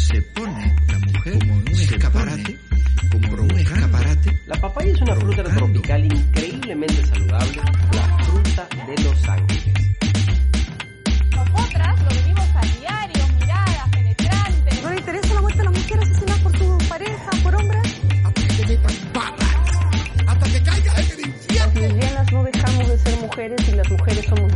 se pone la mujer como en un escaparate, como un escaparate. La papaya es una fruta tropical increíblemente saludable, la fruta de los ángeles. Nosotras lo vivimos a diario, miradas penetrantes. ¿No le interesa la muerte de las mujeres asesinadas por su pareja, por hombres? hasta que te metan hasta que caigas en el infierno. Las lesbianas no dejamos de ser mujeres y las mujeres somos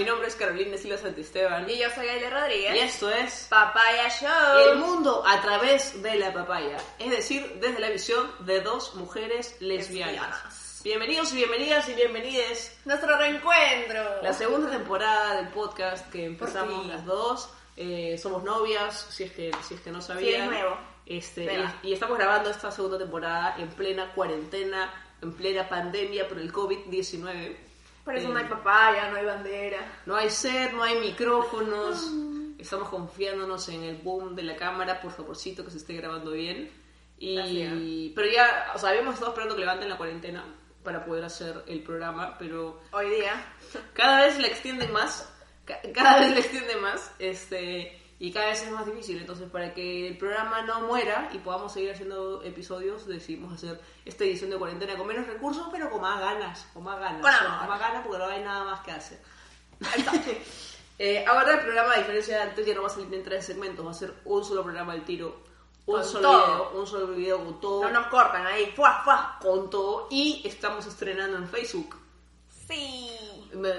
mi nombre es Carolina Silva Santisteban Y yo soy Gayle Rodríguez. y esto es Papaya Show. El mundo a través de la papaya, es decir, desde la visión de dos mujeres lesbianas. Lesbianas. Bienvenidos y bienvenidas y bienvenides Nuestro reencuentro. la segunda temporada del podcast que empezamos las dos. Eh, somos novias, si es que, si es que no Sí, sabían. es nuevo. Este, y, y estamos grabando esta segunda temporada en plena cuarentena, en plena pandemia por el COVID-19. Por eso Eh, no hay papaya, no hay bandera. No hay set, no hay micrófonos. Estamos confiándonos en el boom de la cámara, por favorcito que se esté grabando bien. Y, pero ya, o sea, habíamos estado esperando que levanten la cuarentena para poder hacer el programa, pero Hoy día. cada vez la extienden más, ca- cada vez la extienden más, este, y cada vez es más difícil. Entonces, para que el programa no muera y podamos seguir haciendo episodios, decidimos hacer esta edición de cuarentena con menos recursos, pero con más ganas, con más ganas, Con más ganas porque no hay nada más que hacer. Eh, ahora el programa, a diferencia de antes, ya no va a salir en tres segmentos, va a ser un solo programa al tiro, un Con solo todo. video, un solo video con todo, No nos cortan ahí. Fuá, fuá. con todo, y estamos estrenando en Facebook. Sí.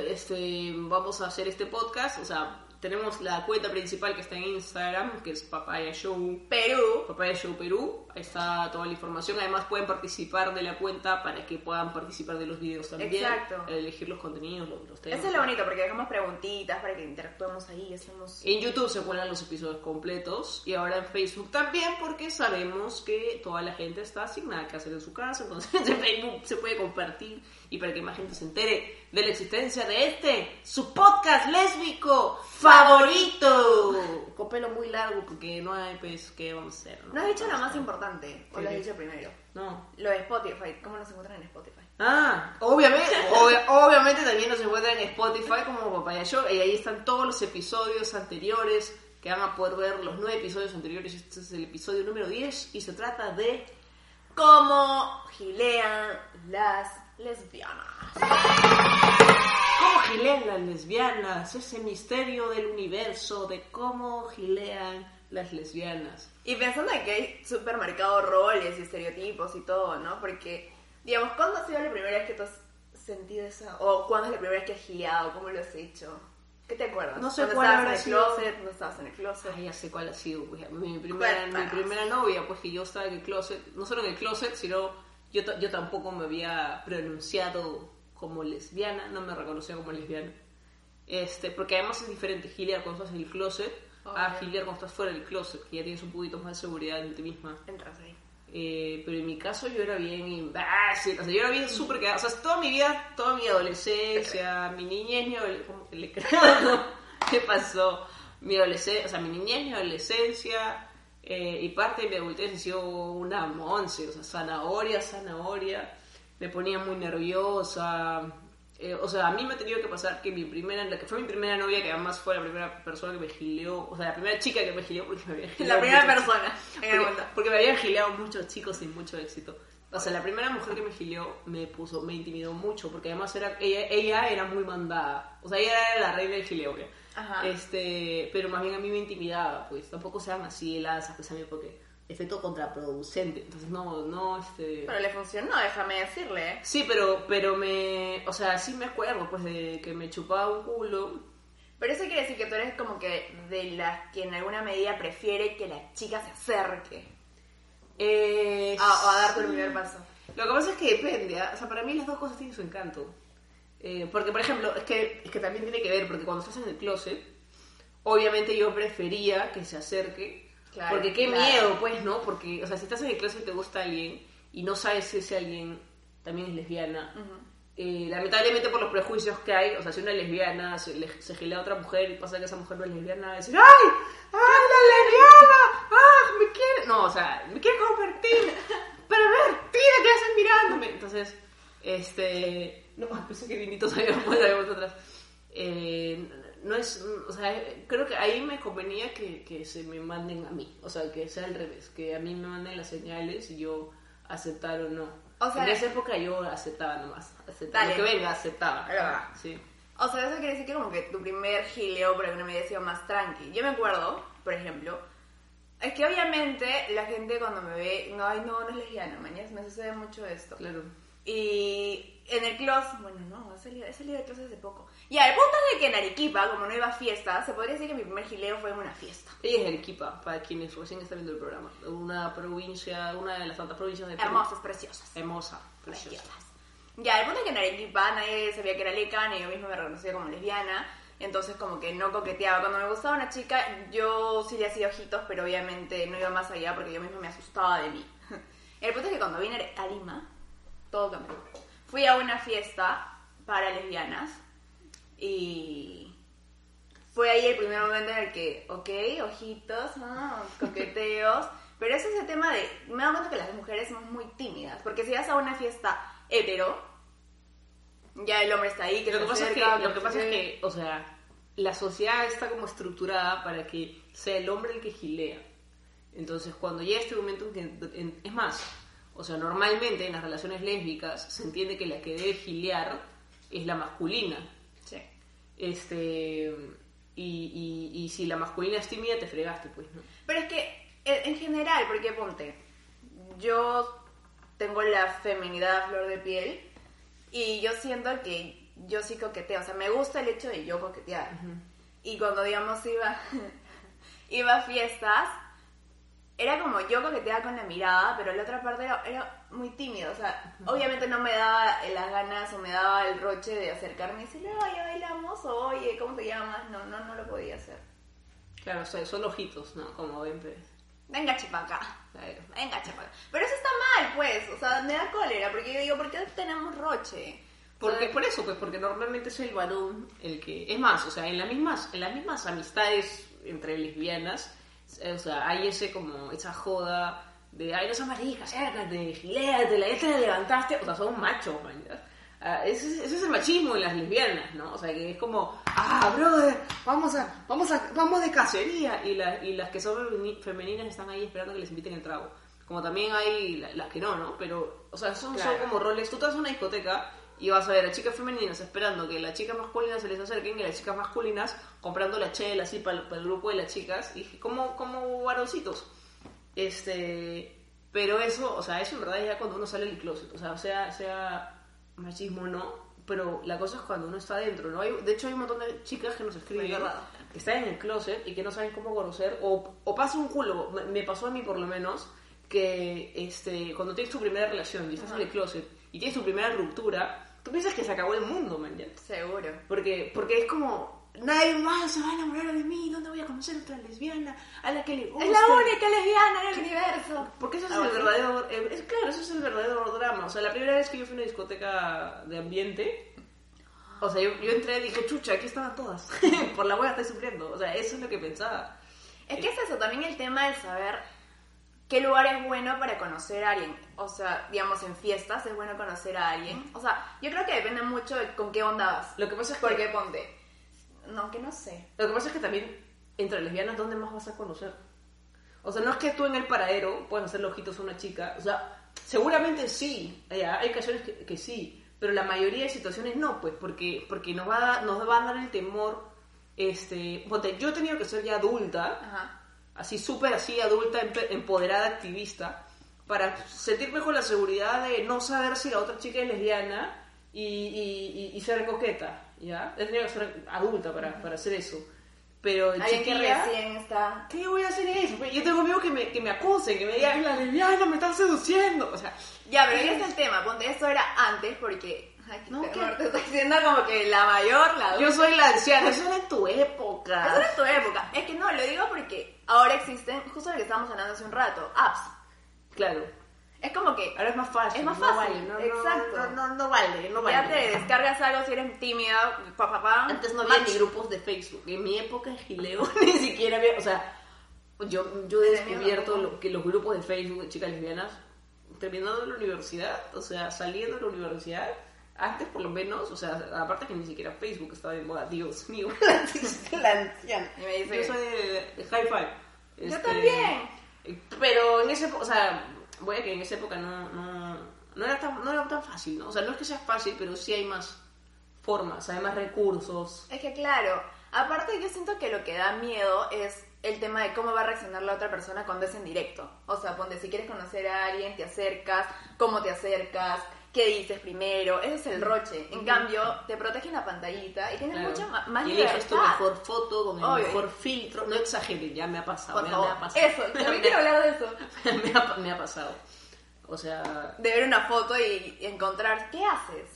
Este, vamos a hacer este podcast, o sea, tenemos la cuenta principal que está en Instagram, que es Papaya Show, Perú. Papaya Show Perú, ahí está toda la información, además pueden participar de la cuenta para que puedan participar de los videos también, Exacto. elegir los contenidos, los, los temas. Eso es lo bonito porque dejamos preguntitas para que interactuemos ahí. Hacemos. En YouTube se cuelan los episodios completos y ahora en Facebook también porque sabemos que toda la gente está sin nada que hacer en su casa, entonces en Facebook se puede compartir y para que más gente se entere de la existencia de este, su podcast lésbico favorito. Con pelo muy largo porque no hay pues qué vamos a hacer. No has dicho lo más importante. O lo has dicho primero. No. Lo de Spotify. ¿Cómo nos encuentran en Spotify? Ah, obviamente, obvia- obviamente también nos encuentran en Spotify como Papaya Show y ahí están todos los episodios anteriores que van a poder ver los nueve episodios anteriores. Este es el episodio número 10 y se trata de Cómo gilean las lesbianas. cómo gilean las lesbianas, ese misterio del universo de cómo gilean las lesbianas. Y pensando en que hay súper marcados roles y estereotipos y todo, ¿no? Porque, digamos, ¿cuándo ha sido la primera vez que tú has sentido esa... o cuándo es la primera vez que has gileado? ¿Cómo lo has hecho? ¿Qué te acuerdas? No sé ¿Cuándo cuál habrá sido. closet? ¿No estabas en el closet? Ay, ya sé cuál ha sido. pues, Mi primera, mi primera novia, pues que yo estaba en el closet, no solo en el closet, sino yo, yo tampoco me había pronunciado como lesbiana, no me reconocía como lesbiana. Este, porque además es diferente gilear cuando estás en el closet a Obvio. gilear cuando estás fuera del closet, que ya tienes un poquito más de seguridad en ti misma. Entras ahí. Eh, pero en mi caso yo era bien imbécil, o sea, yo era bien súper quedada, o sea, toda mi vida, toda mi adolescencia, mi niñez, mi adolescencia. ¿Qué pasó? Mi adolescencia, o sea, mi niñez, mi adolescencia eh, y parte de mi adultez ha sido una monse, o sea, zanahoria, zanahoria, me ponía muy nerviosa, eh, o sea, a mí me ha tenido que pasar que mi primera, la que fue mi primera novia, que además fue la primera persona que me gileó, o sea, la primera chica que me gileó porque me había La primera mucho- persona porque, porque me habían gileado muchos chicos sin mucho éxito. O sea, la primera mujer que me gileó me puso, me intimidó mucho, porque además era, ella, ella era muy mandada. O sea, ella era la reina del gileo. Este, pero más bien a mí me intimidaba, pues tampoco sean así heladas, a mí porque efecto contraproducente. Entonces, no, no, este... Pero le funcionó, déjame decirle. ¿eh? Sí, pero, pero me, o sea, sí me acuerdo, pues, de que me chupaba un culo. Pero eso quiere decir que tú eres como que de las que en alguna medida prefiere que la chica se acerque Eh, a, o a darte el primer paso. Lo que pasa es que depende, ¿ah? o sea, para mí las dos cosas tienen su encanto. Eh, porque, por ejemplo, es que, es que también tiene que ver, porque cuando estás en el closet, obviamente yo prefería que se acerque. Claro, porque qué claro. miedo, pues, ¿no? Porque, o sea, si estás en el closet y te gusta alguien y no sabes si ese alguien también es lesbiana, eh, lamentablemente por los prejuicios que hay, o sea, si una lesbiana se, le- se gilea a otra mujer y pasa que esa mujer no es lesbiana, va a decir, ¡ay! ¡ay, la lesbiana! ¡ah! ¡me quiere! No, o sea, me quiere convertir. ¡Perversa! Entonces, este. No, pensé que vinitos había de vosotras. Eh, no es. O sea, creo que ahí me convenía que, que se me manden a mí. O sea, que sea al revés. Que a mí me manden las señales y yo aceptar o no. O sea- en esa época yo aceptaba nomás. Aceptaba. Dale. Lo que venga, aceptaba. Sí. O sea, eso quiere decir que como que tu primer gileo por alguna medida ha sido más tranqui. Yo me acuerdo, por ejemplo, es que obviamente la gente cuando me ve, no, ay, no, no es lesbiana, mañana me sucede mucho esto. Claro. Y en el closet, bueno, no, he salido, he salido de closet hace poco. Y al punto de que en Arequipa, como no iba a fiesta, se podría decir que mi primer gileo fue en una fiesta. Ella es Arequipa, para quienes recién están viendo el programa. Una provincia, una de las tantas provincias de Perú. Hermosas, preciosas. Hermosa, preciosa. preciosas. Ya, el punto es que en Arequipa nadie sabía que era leca, ni yo misma me reconocía como lesbiana. Entonces como que no coqueteaba. Cuando me gustaba una chica, yo sí le hacía ojitos, pero obviamente no iba más allá porque yo misma me asustaba de mí. El punto es que cuando vine a Lima, todo cambió. Fui a una fiesta para lesbianas y fue ahí el primer momento en el que, ok, ojitos, ah, coqueteos, pero es ese tema de, me dado cuenta que las mujeres somos muy tímidas, porque si vas a una fiesta hetero, ya el hombre está ahí, que Lo que, pasa es que, lo que pasa es que, o sea, la sociedad está como estructurada para que sea el hombre el que gilea. Entonces, cuando llega este momento en que, en- es más, o sea, normalmente en las relaciones lésbicas se entiende que la que debe gilear es la masculina. Este, y, y, y si la masculina es tímida, te fregaste, pues, ¿no? Pero es que, en en general, porque ponte, yo tengo la feminidad a flor de piel y yo siento que yo sí coqueteo, o sea, me gusta el hecho de yo coquetear. Y cuando, digamos, iba, iba a fiestas, era como yo coqueteaba con la mirada, pero la otra parte era, era muy tímido, o sea, obviamente no me daba las ganas o me daba el roche de acercarme y decirle, oye, bailamos, o oye, ¿cómo te llamas? No, no, no lo podía hacer. Claro, o sea, son ojitos, ¿no? Como ven, pues. Venga, chipaca. Claro. Venga, chapaca. Pero eso está mal, pues. O sea, me da cólera. Porque yo digo, ¿por qué tenemos roche? Porque, por eso, pues, porque normalmente es el varón el que... Es más, o sea, en las mismas, en las mismas amistades entre lesbianas, o sea, hay ese como, esa joda de, ay, no seas marica, acércate, giléate, la te la levantaste, o sea, son machos, man, ¿ya? Ah, ese, es- ese es el machismo en las lesbianas, ¿no? O sea, que es como, ah, brother, vamos a, vamos a, vamos de cacería, y, la- y las que son femeni- femeninas están ahí esperando que les inviten el trago. Como también hay la- las que no, ¿no? Pero, o sea, son, son Claro. como roles. Tú vas a una discoteca y vas a ver a chicas femeninas esperando que las chicas masculinas se les acerquen y las chicas masculinas comprando la chela así para, el grupo de las chicas y como, como varoncitos. Este, pero eso, o sea, eso en verdad ya cuando uno sale del closet, o sea, sea, sea machismo no, pero la cosa es cuando uno está adentro, ¿no? Hay, de hecho hay un montón de chicas que nos escriben que están en el closet y que no saben cómo conocer, o, o pasa un culo, me, me pasó a mí por lo menos, que este, cuando tienes tu primera relación y estás en el closet y tienes tu primera ruptura, tú piensas que se acabó el mundo, man, ¿ya? Seguro. Porque, porque es como, nadie más se va a enamorar de mí, ¿dónde voy a conocer otra lesbiana a la que le guste? Es la única lesbiana en el universo. Porque ese es Algo el verdadero, eh, es, claro, ese es el verdadero drama. O sea, la primera vez que yo fui a una discoteca de ambiente, o sea, yo, yo entré y dije, chucha, aquí estaban todas. Por la hueá estoy sufriendo. O sea, eso es lo que pensaba. Es que es eso, también el tema de saber qué lugar es bueno para conocer a alguien. O sea, digamos, en fiestas es bueno conocer a alguien. O sea, yo creo que depende mucho de con qué onda vas. Lo que pasa es que, Porque ponte. No, que no sé. lo que, pasa es que también entre lesbianas, ¿dónde más vas a conocer? O sea, no es que tú en el paradero puedas hacerle ojitos a una chica. O sea, seguramente sí. ya, Hay ocasiones que, que sí. Pero la mayoría de situaciones no, pues, porque, porque nos, va a, nos va a dar el temor. Este, yo he tenido que ser ya adulta. Ajá. Así súper así adulta, empoderada, activista, para sentirme con la seguridad de no saber si la otra chica es lesbiana y, y- y- y ser coqueta, ¿ya? He tenido que ser adulta para, para hacer eso. Pero Alguien que recién está. ¿qué voy a hacer eso? Pues Yo tengo miedo que me, que me acusen, que me digan, la lesbiana me están seduciendo. O sea, Ya, pero ahí está el tema. Ponte, esto era antes porque. Ay, No, te estoy diciendo como que la mayor, la yo soy la anciana, eso era en tu Eso época. era en tu época. Es que no, lo digo porque ahora existen, justo lo que estábamos hablando hace un rato, apps. Claro. Es como que Ahora es más fácil. Es más no fácil, vale, no, no, exacto. No, no, no vale, no vale. ya te descargas algo si eres tímida, pa, pa, pa. Antes no había Match. ni grupos de Facebook. En mi época en Gileo ni siquiera había. O sea, yo, yo he descubierto lo- que los grupos de Facebook de chicas lesbianas terminando la universidad, o sea, saliendo de la universidad, antes por lo menos, o sea, aparte que ni siquiera Facebook estaba de moda, Dios mío, la anciana. Y me dice Yo soy de, High Five. Yo Este, también. Pero en esa época, o sea, voy a que en esa época no, no, no, era tan, no era tan fácil, ¿no? O sea, no es que sea fácil, pero sí hay más formas, hay más recursos. Es que claro, aparte yo siento que lo que da miedo es el tema de cómo va a reaccionar la otra persona cuando es en directo. O sea, ponte, si quieres conocer a alguien, te acercas, cómo te acercas, qué dices primero, ese es el roche. En cambio, te protege una pantallita y tienes Claro. mucha ma- más y libertad. eliges tu mejor foto con el Obvio. mejor filtro. No exageren, ya me ha pasado. Por favor, me ha pasado. eso, también quiero hablar de eso. me, ha, me ha pasado. O sea, De ver una foto y y encontrar, ¿qué haces?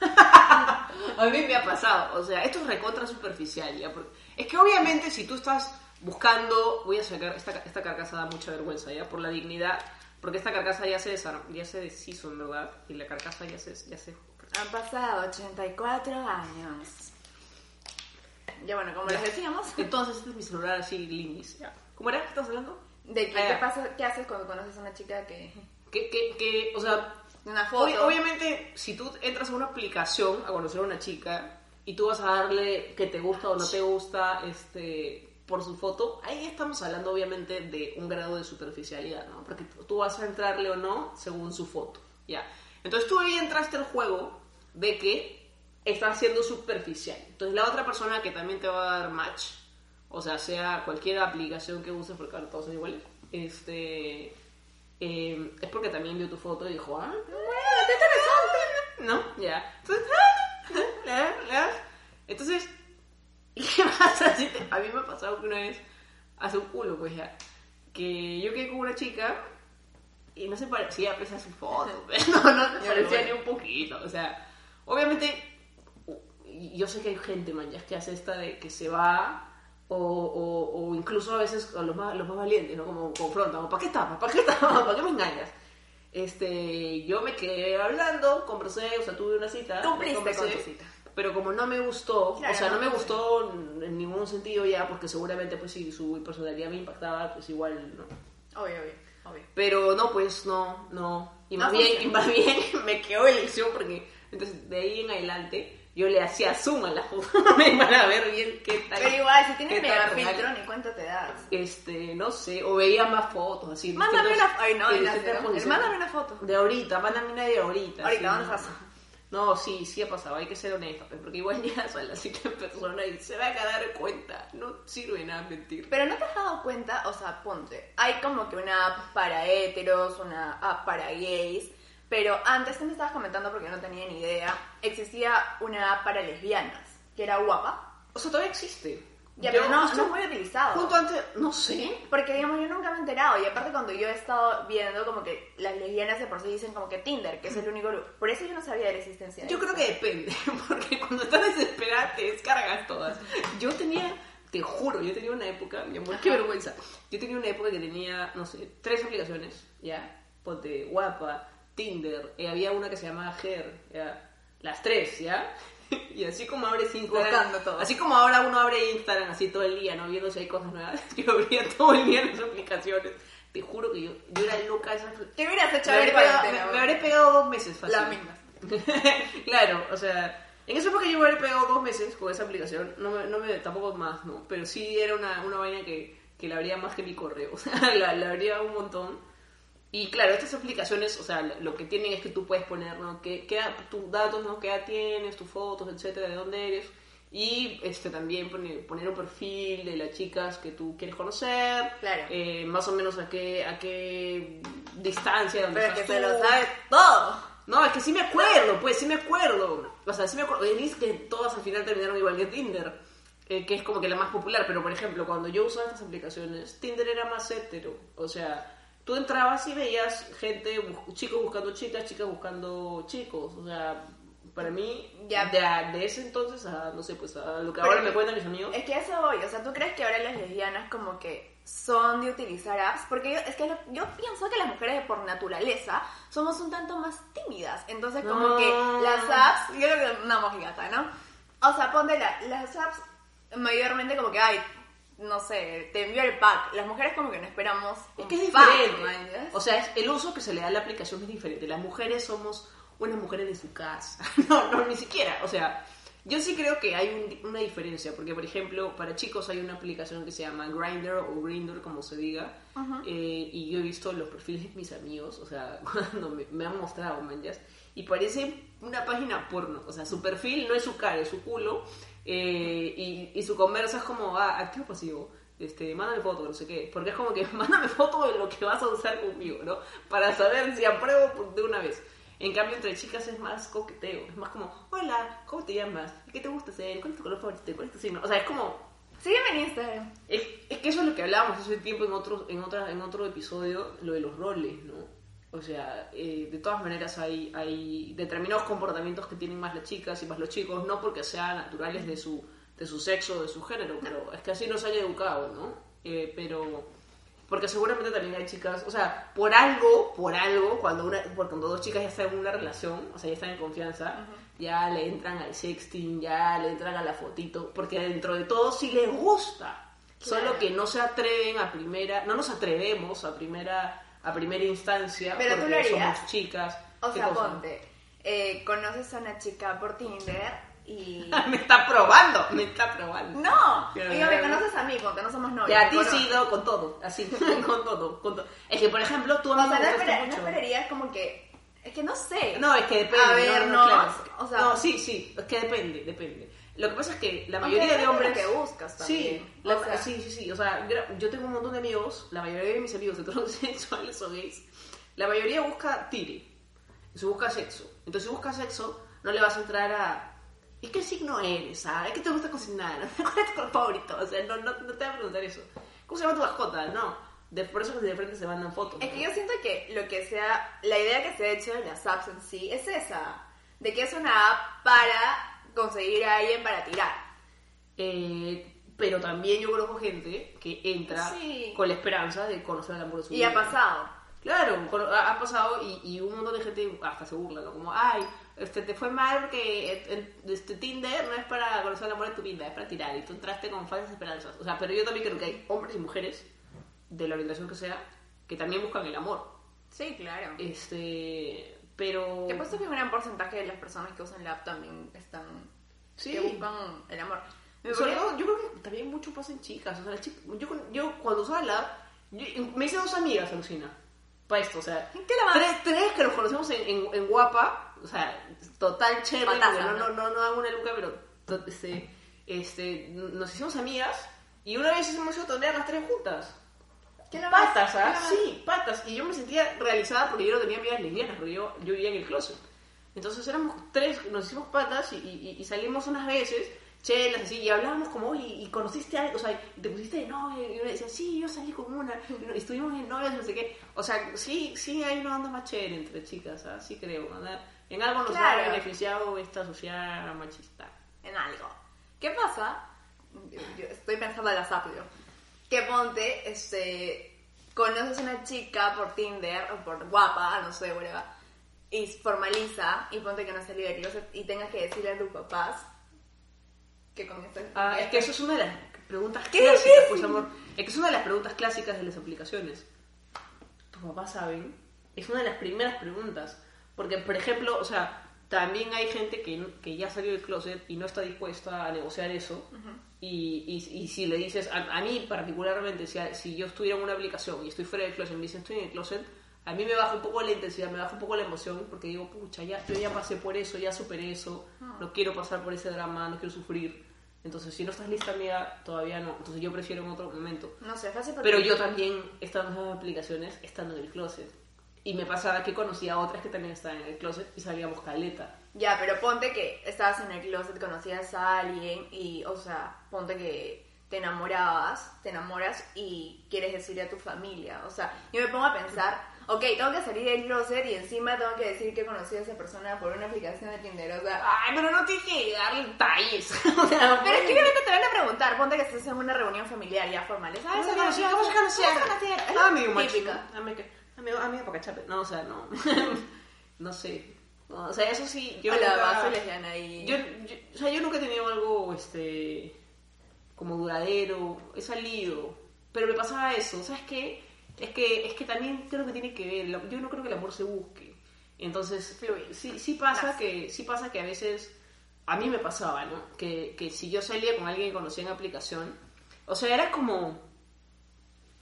a mí me ha pasado. O sea, esto es recontra superficial. ¿ya? Porque- es que obviamente si tú estás buscando, voy a sacar, esta, esta carcasa da mucha vergüenza, ¿ya? Por la dignidad. Porque esta carcasa ya se, ya se deshizo, en verdad. Y la carcasa ya se... Ya se Han pasado 84 años. Ya bueno, como les decíamos, Entonces, este es mi celular así, lindis. ¿ya? ¿Cómo era? ¿Qué estás hablando? de que, Ah, ¿qué pasa, qué haces cuando conoces a una chica que Que, que, que, o sea, una foto? Ob- obviamente, si tú entras a una aplicación a conocer a una chica y tú vas a darle que te gusta o no te gusta este por su foto, ahí estamos hablando obviamente de un grado de superficialidad, ¿no? Porque tú vas a entrarle o no según su foto, ¿ya? Entonces tú ahí entraste al juego de que estás siendo superficial. Entonces la otra persona que también te va a dar match, o sea, sea cualquier aplicación que uses, porque ahora todos son iguales, este... eh, es porque también vio tu foto y dijo, ah, ¿no? Ya. Entonces, le das, le das. Entonces, ¿y qué pasa? si te- A mí me ha pasado que una vez, hace un culo, pues ya, que yo quedé con una chica y no se parecía pues, a su foto, pues, no, no se parecía ni un poquito, o sea, obviamente, yo sé que hay gente, man, ya que hace esta de que se va... O, o, o incluso a veces a los más, los más valientes, ¿no? Como confrontan, ¿para qué tapas? ¿Para qué tapas? ¿Para qué me engañas? Este, yo me quedé hablando, conversé, o sea, tuve una cita. Cumpliste con tu cita. Pero como no me gustó, Claro, o sea, no, me gustó en ningún sentido ya, porque seguramente, pues, si su personalidad me impactaba, pues igual, ¿no? Obvio, obvio, obvio. Pero no, pues, no, no. Y No más bien, y más bien me quedó elección porque, entonces, de ahí en adelante, yo le hacía zoom a la foto para ver bien qué tal. Pero igual, si tienes mega filtro, ni cuenta te das. Este, no sé, o veía más fotos, así. Mándame una... Ay, no, posiciones. Mándame una foto. De ahorita, mándame una de ahorita. Ahorita, sí, ¿dónde no. No, sí, sí ha pasado, hay que ser honesta, pues, porque igual ya son las cita en persona y se va a dar cuenta, no sirve nada mentir. Pero no te has dado cuenta, o sea, ponte, hay como que una app para heteros, una app para gays, pero antes que me estabas comentando porque yo no tenía ni idea, existía una app para lesbianas, que era guapa. O sea, todavía existe. Ya, Yo pero no, no es muy utilizado. Junto antes, no sé. Porque, digamos, yo nunca me he enterado. Y aparte, cuando yo he estado viendo, como que las lesbianas de por sí dicen como que Tinder, que es el único. lu- Por eso yo no sabía de la existencia de Yo creo que depende, porque cuando estás desesperada te descargas todas. Yo tenía, te juro, yo tenía una época, mi amor, qué vergüenza. Yo tenía una época que tenía, no sé, tres aplicaciones, ya, ponte guapa, Tinder, y había una que se llamaba Her, ya, las tres, ya. Y así como abres Instagram, todo. así como ahora uno abre Instagram así todo el día, no viendo si hay cosas nuevas, yo abría todo el día las aplicaciones. Te juro que yo, yo era loca de esas ¿Qué hubieras hecho me habré, pegado, me- me habré pegado dos meses fácil. La misma. claro, o sea, en esa época yo me habré pegado dos meses con esa aplicación, no me, no me tampoco más, ¿no? Pero sí era una, una vaina que, que la abría más que mi correo, o sea, la, la abría un montón. Y claro, estas aplicaciones, o sea, lo que tienen es que tú puedes poner, ¿no? ¿Qué, qué tus datos, ¿no? ¿Qué edad tienes, tus fotos, etcétera, de dónde eres? Y este, también poner, poner un perfil de las chicas que tú quieres conocer. Claro. eh, más o menos a qué, a qué distancia, Pero es que estás se tú. lo sabe todo. No, es que sí me acuerdo, pues sí me acuerdo. O sea, sí me acuerdo. Y es que todas al final terminaron igual que Tinder, eh, que es como que la más popular. Pero por ejemplo, cuando yo usaba estas aplicaciones, Tinder era más hetero. O sea, tú entrabas y veías gente, chicos buscando chicas, chicas buscando chicos. O sea, para mí, Ya. de, de ese entonces a, no sé, pues a lo que Pero ahora me cuentan mis amigos. Es que eso voy, o sea, ¿tú crees que ahora las lesbianas como que son de utilizar apps? Porque yo, es que lo- yo pienso que las mujeres por naturaleza somos un tanto más tímidas, entonces como No. que las apps, yo creo que una mojigata, ¿no? O sea, ponte la- las apps mayormente como que, ay, no sé, te envío el pack, las mujeres como que no esperamos Es que es pack, diferente. O sea, es- el uso que se le da a la aplicación es diferente. Las mujeres somos unas mujeres de su casa. No, no, ni siquiera. O sea, yo sí creo que hay un- una diferencia. Porque, por ejemplo, para chicos hay una aplicación que se llama Grindr o Grindr, como se diga. Eh, y yo he visto los perfiles de mis amigos. O sea, cuando me, me han mostrado, manjas. Y parece una página porno. O sea, su perfil no es su cara, es su culo. Eh, y, y su conversa es como, ah, activo pasivo. Este, mándame foto, no sé qué. Porque es como que, mándame foto de lo que vas a usar conmigo, ¿no? Para saber si apruebo de una vez. En cambio, entre chicas es más coqueteo. Es más como, hola, ¿cómo te llamas? ¿Qué te gusta hacer? ¿Cuál es tu color favorito? ¿Cuál es tu signo? O sea, es como, Sígueme en Instagram. es, es que eso es lo que hablábamos hace tiempo en otro, en, otra, en otro episodio, lo de los roles, ¿no? O sea, eh, de todas maneras hay, hay determinados comportamientos que tienen más las chicas y más los chicos, no porque sean naturales de su, de su sexo de su género, pero es que así nos haya educado, ¿no? Eh, pero, porque seguramente también hay chicas, o sea, por algo, por algo, cuando, una, cuando dos chicas ya están en una relación, o sea, ya están en confianza, ya le entran al sexting, ya le entran a la fotito, porque dentro de todo sí les gusta. Solo que no se atreven a primera, no nos atrevemos a primera, a primera instancia Pero tú porque lo harías. somos chicas. O ¿Qué sea, cosa? ponte, eh, conoces a una chica por Tinder y... me está probando, me está probando. No, Pero digo, no, me no. conoces a mí, ponte, no somos novios. Y a ti conoces. sí, no, con todo, así, con todo, con todo. Es que, por ejemplo, tú a O sea, no, espera- no mucho. esperarías como que... Es que no sé. No, es que depende. A no, ver, no, no, claro. o sea- no, sí, sí, es que depende, depende. Lo que pasa es que la mayoría de depende de hombres... que buscas también. Sí, la- sea- sí, sí, sí. O sea, yo tengo un montón de amigos, la mayoría de mis amigos heterosexuales o gays, la mayoría busca tire, se busca sexo. Entonces, si busca sexo, no le vas a entrar a... ¿Y qué signo eres? ¿Sabes? ¿Qué te gusta cocinar? ¿Cuál es tu color favorito? O sea, no, no, no te va a preguntar eso. ¿Cómo se llama tu mascota? No. De, por eso que de frente se mandan fotos. Es que ¿no? yo siento que lo que sea, la idea que se ha hecho de las apps en sí es esa, de que es una app para conseguir a alguien para tirar. Eh, pero también yo conozco gente que entra Sí. con la esperanza de conocer el amor de su Y vida. ha pasado. Claro, ha, pasado y, y un montón de gente hasta se burla, ¿no? Como, ay, este, te fue mal porque este Tinder no es para conocer el amor de tu vida, es para tirar. Y tú entraste con falsas esperanzas. O sea, pero yo también creo que hay hombres y mujeres, de la orientación que sea, que también buscan el amor. Sí, claro. Este, pero... Que puesto que un gran porcentaje de las personas que usan la app también están... Sí. Que buscan el amor. Me Sobre ponía- todo, yo creo que también mucho pasa en chicas. O sea, las chicas, yo, yo cuando usaba la app, yo- me hice dos amigas, alucina. Para esto, o sea, ¿Qué la vas? tres, tres que nos conocemos en, en, en Guapa, o sea, total chévere, no, ¿no? no, no, dan una luca, pero este, este, nos hicimos amigas y una vez hicimos a tornear las tres juntas. ¿Qué? Patas, ¿Qué la ¿ah? Sí, patas. Y yo me sentía realizada porque yo no tenía amigas lesbianas, porque yo, yo vivía en el closet. Entonces éramos tres, nos hicimos patas y, y- y salimos unas veces, chelas, así, y hablábamos como, oye, y conociste a o sea, te pusiste de novia, y yo decía, sí, yo salí con una, y no- estuvimos en novias, no sé qué. O sea, sí, sí hay una onda más chévere entre chicas, ¿ah? sí creo, ¿verdad? En algo nos Claro. ha beneficiado esta sociedad machista. en algo. ¿Qué pasa? Yo, estoy pensando en las apps, yo. Que ponte, este, conoces a una chica por Tinder o por guapa, no sé, whatever, y formaliza y ponte que no de closet y tengas que decirle a tus papás que con esto Ah, es que eso es una de las preguntas ¡Qué clásicas, difícil! pues amor. Es que es una de las preguntas clásicas de las aplicaciones. ¿Tus papás saben? Es una de las primeras preguntas. Porque, por ejemplo, o sea, también hay gente que, que ya salió del closet y no está dispuesta a negociar eso. y, y, y si le dices, a, a mí particularmente, si, a- si yo estuviera en una aplicación y estoy fuera del closet y me dicen estoy en el closet, a mí me baja un poco la intensidad, me baja un poco la emoción porque digo, pucha, ya, yo ya pasé por eso, ya superé eso, no quiero pasar por ese drama, no quiero sufrir. Entonces, si no estás lista, amiga, todavía no. Entonces, yo prefiero en otro momento. No sé, fácil Pero yo también, estando en esas aplicaciones, estando en el closet. Y me pasaba que conocía a otras que también estaban en el closet y salíamos caleta. Ya, pero ponte que estabas en el closet, conocías a alguien y, o sea, ponte que te enamorabas, te enamoras y quieres decirle a tu familia. O sea, yo me pongo a pensar, ok, tengo que salir del closet y encima tengo que decir que conocí a esa persona por una aplicación de Tinder. O sea, Ay, pero no tienes que darle detalles. o sea, pero es que obviamente te van a preguntar, ponte que estás en una reunión familiar ya formal. ¿Sabes? Ah, amigo macho. Típica. Amigo, amigo, amigo para cachape. No, o sea, no. no sé. No, o sea, eso sí, yo Hola, nunca- vas, lesbiana y... Yo, yo- o sea, yo nunca he tenido algo, este, como duradero, he salido, pero me pasaba eso, ¿sabes qué? Que Es que, es que también creo que tiene que ver, la- yo no creo que el amor se busque. Entonces, Fluye. sí, sí pasa Nace. que, sí pasa que a veces, a mí me pasaba, ¿no? Que, que si yo salía con alguien que conocía en aplicación, o sea, era como,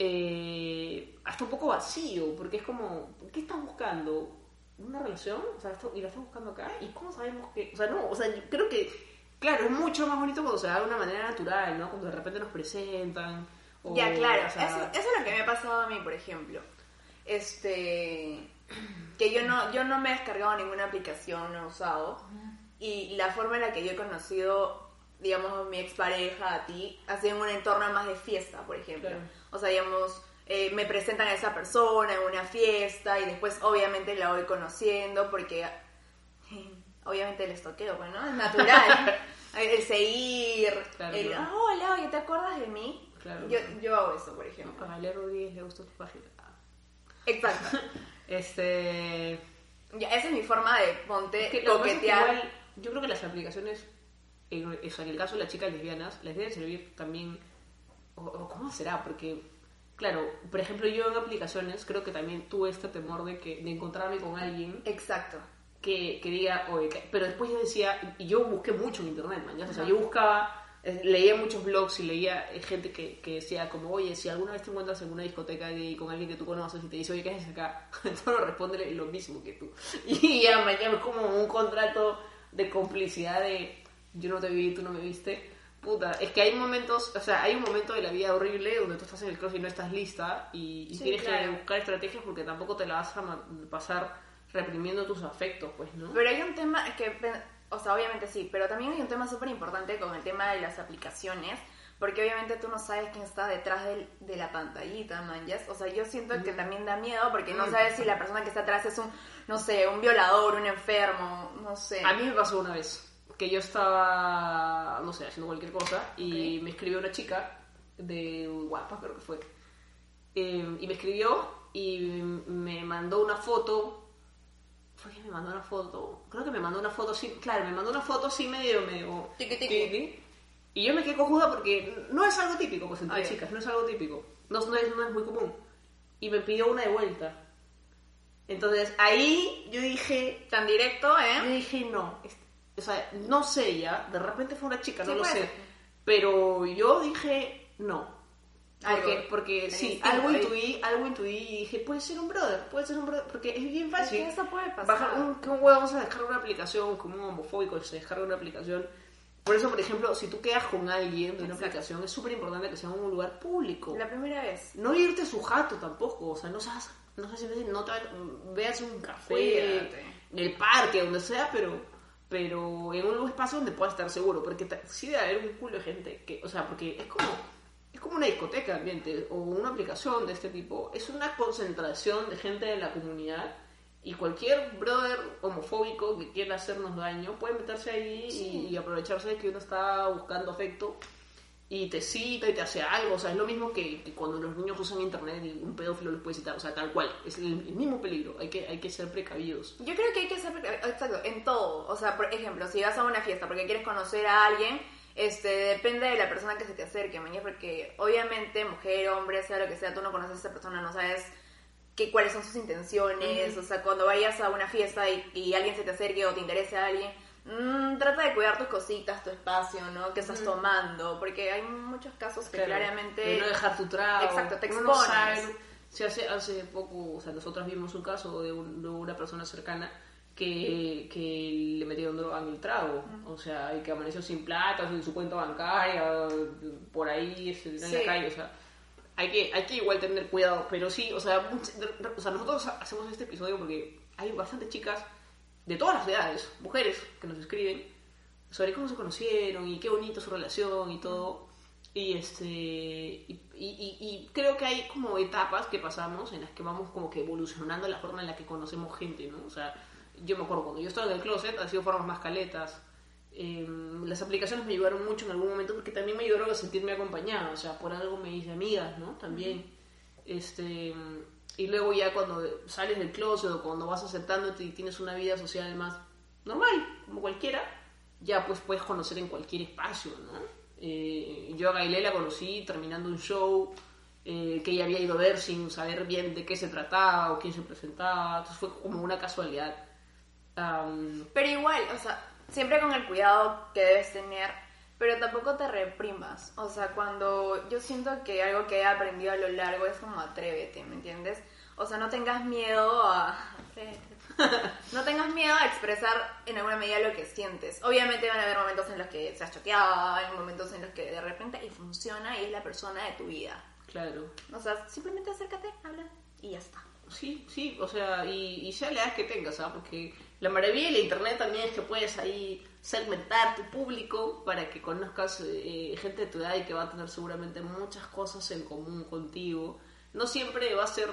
eh, hasta un poco vacío, porque es como, ¿qué estás buscando? ¿Una relación? O sea, esto- ¿y la estás buscando acá? ¿Y cómo sabemos que...? O sea, no, o sea, yo creo que, claro, es mucho más bonito cuando se da de una manera natural, ¿no? Cuando de repente nos presentan. o, Ya, claro. o sea, eso, eso es lo que me ha pasado a mí, por ejemplo. Este. Que yo no, yo no me he descargado ninguna aplicación, no he usado. Y la forma en la que yo he conocido, digamos, mi expareja, a ti, ha sido en un entorno más de fiesta, por ejemplo. Claro. O sea, digamos, eh, me presentan a esa persona en una fiesta y después, obviamente, la voy conociendo porque. Obviamente el estoqueo, pues, ¿no? Es natural. el seguir, Claro, el, claro. "Ah, hola, oye, ¿te acuerdas de mí? Claro, yo, yo hago eso, por ejemplo. A Valeria Rodríguez le gusta tu página. Exacto. Este. Ya, esa es mi forma de ponte Es que es coquetear. igual, yo creo que las aplicaciones, en, o sea, en el caso de las chicas lesbianas, les deben servir también. O, o ¿Cómo será? Porque, claro, por ejemplo, yo en aplicaciones creo que también tuve este temor de, que, de encontrarme con alguien Exacto. que, que diga, oye, que- pero después yo decía, y yo busqué mucho en internet, man, ¿ya? o sea, yo buscaba, eh, leía muchos blogs y leía eh, gente que, que decía como, oye, si alguna vez te encuentras en una discoteca gay con alguien que tú conoces y te dice, oye, ¿qué haces acá? Entonces responde lo mismo que tú. Y ya mañana es como un contrato de complicidad de, yo no te vi, tú no me viste. Puta, es que hay momentos, o sea, hay un momento de la vida horrible donde tú estás en el cross y no estás lista y, y Sí, tienes que claro. buscar estrategias porque tampoco te la vas a pasar reprimiendo tus afectos, pues, ¿no? Pero hay un tema que, o sea, obviamente sí, pero también hay un tema súper importante con el tema de las aplicaciones, porque obviamente tú no sabes quién está detrás del- de la pantallita, man, ¿yes? O sea, yo siento que también da miedo porque no sabes si la persona que está atrás es un, no sé, un violador, un enfermo, no sé. A mí me pasó una vez que yo estaba, no sé, haciendo cualquier cosa y Ok. me escribió una chica de guapa, creo que fue. Eh, y me escribió y me mandó una foto. ¿Fue que me mandó una foto? Creo que me mandó una foto así, claro, me mandó una foto así medio, medio... Tiqui, tiqui. tiqui. Y yo me quedé cojuda porque no es algo típico, pues entre Ah, chicas, no es algo típico. No, no es, no es muy común. Y me pidió una de vuelta. Entonces ahí yo dije, Tan directo, yo ¿eh? dije, no. Es- O sea, no sé ya. De repente fue una chica, Sí, no lo sé. Pero yo dije, no. Porque, porque sí, instinto algo intuí, algo intuí y dije, puede ser un brother, puede ser un brother. Porque es bien fácil. que eso puede pasar. Bajar un, que un huevo vamos a descargar una aplicación, como un homofóbico se descarga una aplicación. Por eso, por ejemplo, si tú quedas con alguien de una Exacto. aplicación, es súper importante que sea en un lugar público La primera vez. no irte su jato tampoco, o sea, no seas, no sé si no te veas un café, Cuídate. en el parque, donde sea, pero pero en un espacio donde puedas estar seguro, porque sí debe haber un culo de gente que, o sea, porque es como es como una discoteca ambiente o una aplicación de este tipo, es una concentración de gente de la comunidad y cualquier brother homofóbico que quiera hacernos daño puede meterse ahí y, y aprovecharse de que uno está buscando afecto y te cita y te hace algo. O sea, es lo mismo que, que cuando los niños usan internet y un pedófilo les puede citar. O sea, tal cual. Es el, el mismo peligro. Hay que, hay que ser precavidos. Yo creo que hay que ser precavido, exacto, en todo. O sea, por ejemplo, si vas a una fiesta porque quieres conocer a alguien, este, depende de la persona que se te acerque, mañana, porque obviamente, mujer, hombre, sea lo que sea, tú no conoces a esa persona, no sabes que, cuáles son sus intenciones. O sea, cuando vayas a una fiesta y, y alguien se te acerque o te interese a alguien, mm, trata de cuidar tus cositas, tu espacio, ¿no? Que estás tomando, porque hay muchos casos que claramente... De no dejar tu trago. Exacto, te no expones. sabe, si hace, hace poco, o sea, nosotros vimos un caso de, un- de una persona cercana que, que le metieron droga en el trago. O sea, y que amaneció sin plata, sin su cuenta bancaria, por ahí, este, en Sí. la calle, o sea. Hay que, hay que igual tener cuidado, pero sí, o sea, much- o sea, nosotros hacemos este episodio porque hay bastantes chicas de todas las edades, mujeres, que nos escriben sobre cómo se conocieron y qué bonito su relación y todo. Y este y, y- y- y creo que hay como etapas que pasamos en las que vamos como que evolucionando la forma en la que conocemos gente, ¿no? O sea, yo me acuerdo cuando yo estaba en el closet, han sido formas más caletas. Eh, las aplicaciones me ayudaron mucho en algún momento porque también me ayudaron a sentirme acompañada, o sea, por algo me hice amigas, ¿no? También. Este, y luego ya cuando sales del closet o cuando vas aceptándote y tienes una vida social más normal, como cualquiera, ya pues puedes conocer en cualquier espacio, ¿no? Eh, yo a Gailé la conocí terminando un show eh, que ella había ido a ver sin saber bien de qué se trataba o quién se presentaba. Entonces fue como una casualidad. Am, Pero igual, o sea, siempre con el cuidado que debes tener, pero tampoco te reprimas. O sea, cuando yo siento que algo que he aprendido a lo largo es como atrévete, ¿me entiendes? O sea, no tengas miedo a... No tengas miedo a expresar en alguna medida lo que sientes. Obviamente van a haber momentos en los que seas choqueada, hay momentos en los que de repente y funciona y es la persona de tu vida. claro. O sea, simplemente acércate, habla y ya está. Sí, sí, o sea, y, y sea la edad que tengas, ¿ah? Porque la maravilla de la internet también es que puedes ahí segmentar tu público para que conozcas eh, gente de tu edad y que va a tener seguramente muchas cosas en común contigo. No siempre va a ser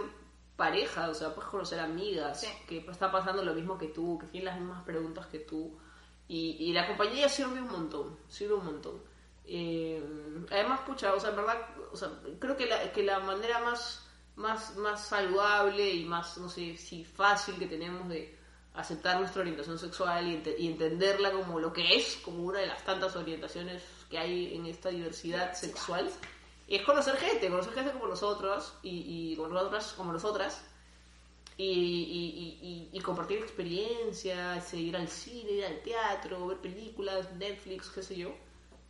pareja, o sea, puedes conocer amigas Sí. que están pasando lo mismo que tú, que tienen las mismas preguntas que tú. Y, y la compañía sirve un montón, sirve un montón. Eh, además, pucha, o sea, en verdad, o sea, creo que la, que la manera más, más, más saludable y más, no sé, si fácil que tenemos de aceptar nuestra orientación sexual y, ente- y entenderla como lo que es, como una de las tantas orientaciones que hay en esta diversidad sexual, es conocer gente, conocer gente como nosotros y, y como nosotras, como nosotras, y, y- y- y- y compartir experiencias, ir al cine, ir al teatro, ver películas, Netflix, qué sé yo.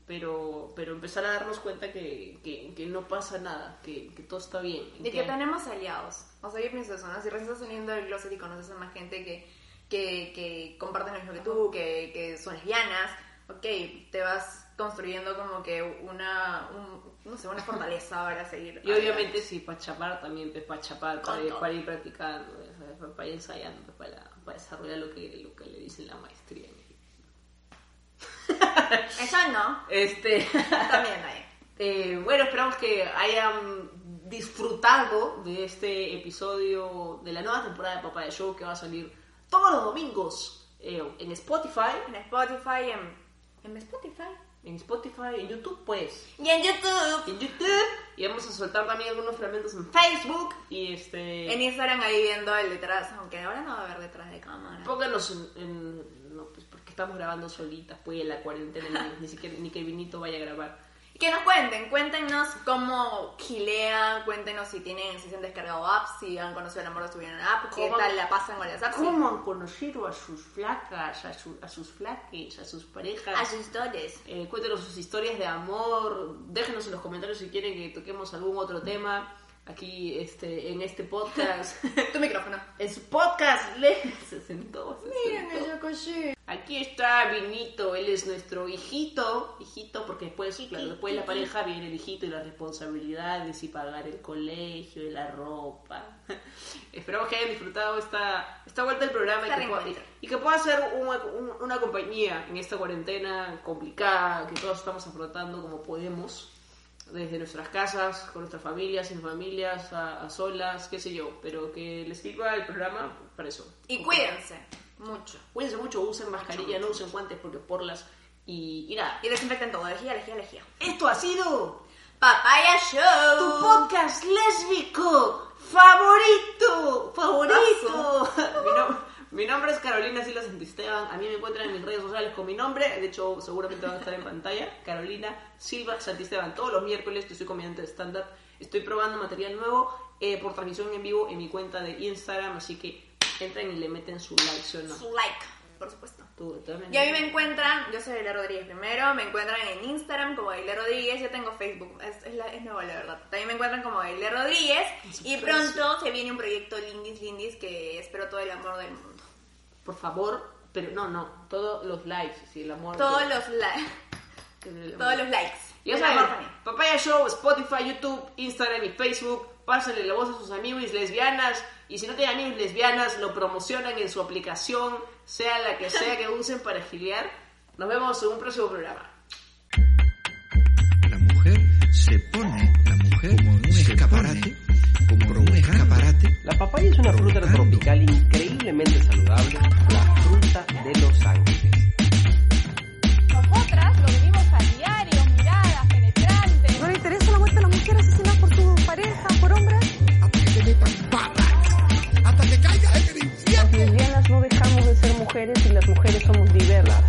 Pero, pero empezar a darnos cuenta que, que, que no pasa nada, que, que todo está bien. Y que tenemos aliados. O sea, yo pienso eso, ¿no? Si recién estás saliendo del closet y conoces a más gente que, que, que comparten lo mismo que tú, que, que son lesbianas, ok, te vas construyendo como que una, un- no sé, una fortaleza para seguir. Y obviamente sí, para chapar también, pues, para chapar, para, ir- para ir practicando, para, para ir ensayando, pues, para, para desarrollar lo que, lo que le dicen la maestría. Eso no, Este, también hay. eh, bueno, esperamos que hayan disfrutado de este episodio de la nueva temporada de Papaya Show que va a salir todos los domingos eh, en Spotify, En Spotify, en, en Spotify. en Spotify, en YouTube, pues. Y en YouTube. En YouTube y vamos a soltar también algunos fragmentos en Facebook y este En Instagram ahí viendo el detrás, aunque ahora no va a haber detrás de cámara. Pónganos en, en- no, pues estamos grabando solitas, pues en la cuarentena, ni, ni siquiera ni que Vinito vaya a grabar. Que nos cuenten, cuéntenos cómo gilean, cuéntenos si tienen, si se han descargado apps, si han conocido el amor de su vida en app, qué tal la pasan con las apps. ¿Cómo han conocido a sus flacas, a, su- a sus flaques, a sus parejas? A sus historias. Eh, cuéntenos sus historias de amor, déjenos en los comentarios si quieren que toquemos algún otro tema aquí este, en este podcast. tu micrófono. en su podcast, le se sentó. se Miren sentó. ella cosí. Aquí está Vinito, él es nuestro hijito, hijito porque después, claro, después de la pareja viene el hijito y las responsabilidades y pagar el colegio y la ropa. Esperamos que hayan disfrutado esta, esta vuelta del programa y que, pueda, y que pueda ser una, un- una compañía en esta cuarentena complicada que todos estamos afrontando como podemos desde nuestras casas, con nuestras familias, sin familias, a, a solas, qué sé yo, pero que les sirva el programa para eso. Y cuídense mucho. Cuídense mucho, usen mascarilla, no usen guantes porque porlas. Y, y nada, Y desinfecten todo, lejía, lejía, lejía. esto ha sido Papaya tu Show. podcast lésbico favorito. Favorito. mi, mi nombre es Carolina Silas Santisteban. A mí me encuentran en mis redes sociales con mi nombre. De hecho, seguramente van a estar en pantalla. Carolina Silva Santisteban. Todos los miércoles yo soy comediante de stand-up. Estoy probando material nuevo eh, por transmisión en vivo en mi cuenta de Instagram. Así que entren y le meten su like, ¿sí o no? Su like, por supuesto. Tú. Y a mí me encuentran, yo soy Aile Rodríguez primero, me encuentran en Instagram como Aile Rodríguez, yo tengo Facebook, es, es, la- es nuevo la verdad. También me encuentran como Aile Rodríguez y pronto se viene un proyecto Lindis Lindis que espero todo el amor del mundo. Por favor, pero no, no, todos los likes, sí, el amor. Todos de- los, li- el amor. todos los likes. Ya saben. Papaya Show, Spotify, YouTube, Instagram y Facebook. Pásenle la voz a sus amigos lesbianas. Y si no tienen amigos lesbianas, lo promocionan en su aplicación, sea la que sea que usen para afiliar. Nos vemos en un próximo programa. La mujer se pone, la mujer como en un escaparate, como un escaparate. La papaya es una fruta tropical increíblemente saludable, la fruta de Los Ángeles. Nosotras lo vivimos a diario, miradas penetrantes. ¿No le interesa la muerte de las mujeres asesinadas por su pareja, por hombres? Hasta que te metan patas. Hasta que caigas en el infierno. Las lesbianas no dejamos de ser mujeres y las mujeres somos diversas.